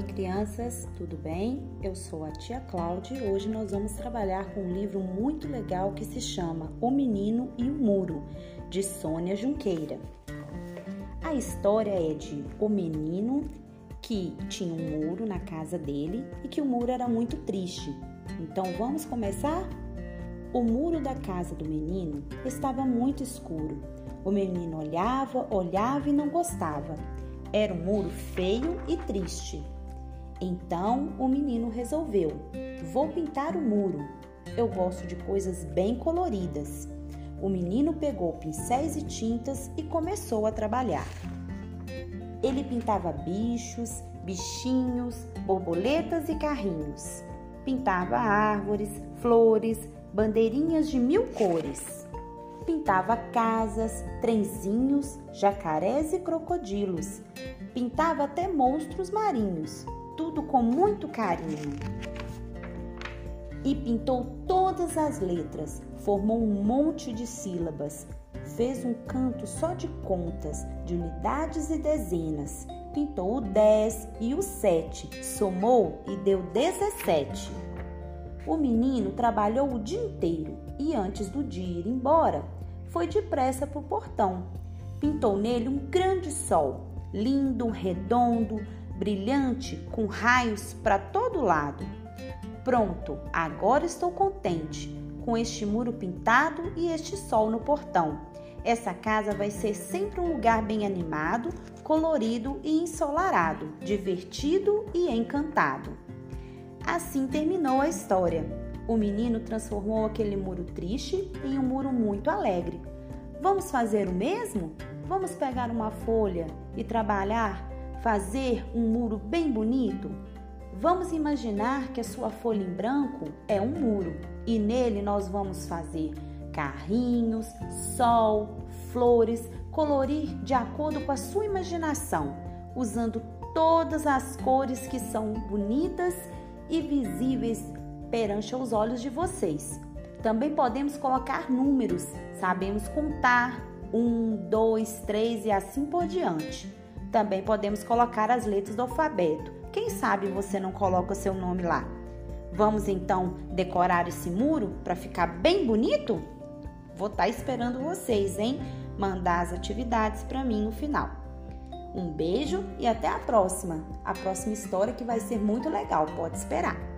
Oi, crianças, tudo bem? Eu sou a tia Cláudia e hoje nós vamos trabalhar com um livro muito legal que se chama O Menino e o Muro, de Sônia Junqueira. A história é de o menino que tinha um muro na casa dele e que o muro era muito triste. Então vamos começar? O muro da casa do menino estava muito escuro. O menino olhava, olhava e não gostava. Era um muro feio e triste. Então o menino resolveu: vou pintar o muro. Eu gosto de coisas bem coloridas. O menino pegou pincéis e tintas e começou a trabalhar. Ele pintava bichos, bichinhos, borboletas e carrinhos. Pintava árvores, flores, bandeirinhas de mil cores. Pintava casas, trenzinhos, jacarés e crocodilos. Pintava até monstros marinhos, tudo com muito carinho. E pintou todas as letras, formou um monte de sílabas, fez um canto só de contas, de unidades e dezenas. Pintou o 10 e o 7, somou e deu 17. O menino trabalhou o dia inteiro e antes do dia ir embora, foi depressa para o portão. Pintou nele um grande sol, lindo, redondo, brilhante, com raios para todo lado. Pronto, agora estou contente com este muro pintado e este sol no portão. Essa casa vai ser sempre um lugar bem animado, colorido e ensolarado, divertido e encantado. Assim terminou a história. O menino transformou aquele muro triste em um muro muito alegre. Vamos fazer o mesmo? Vamos pegar uma folha e trabalhar, fazer um muro bem bonito? Vamos imaginar que a sua folha em branco é um muro e nele nós vamos fazer carrinhos, sol, flores, colorir de acordo com a sua imaginação, usando todas as cores que são bonitas e visíveis perante os olhos de vocês. Também podemos colocar números, sabemos contar um, dois, três e assim por diante. Também podemos colocar as letras do alfabeto. Quem sabe você não coloca seu nome lá? Vamos então decorar esse muro para ficar bem bonito? Vou estar tá esperando vocês, hein? Mandar as atividades para mim no final. Um beijo e até a próxima. A próxima história que vai ser muito legal, pode esperar.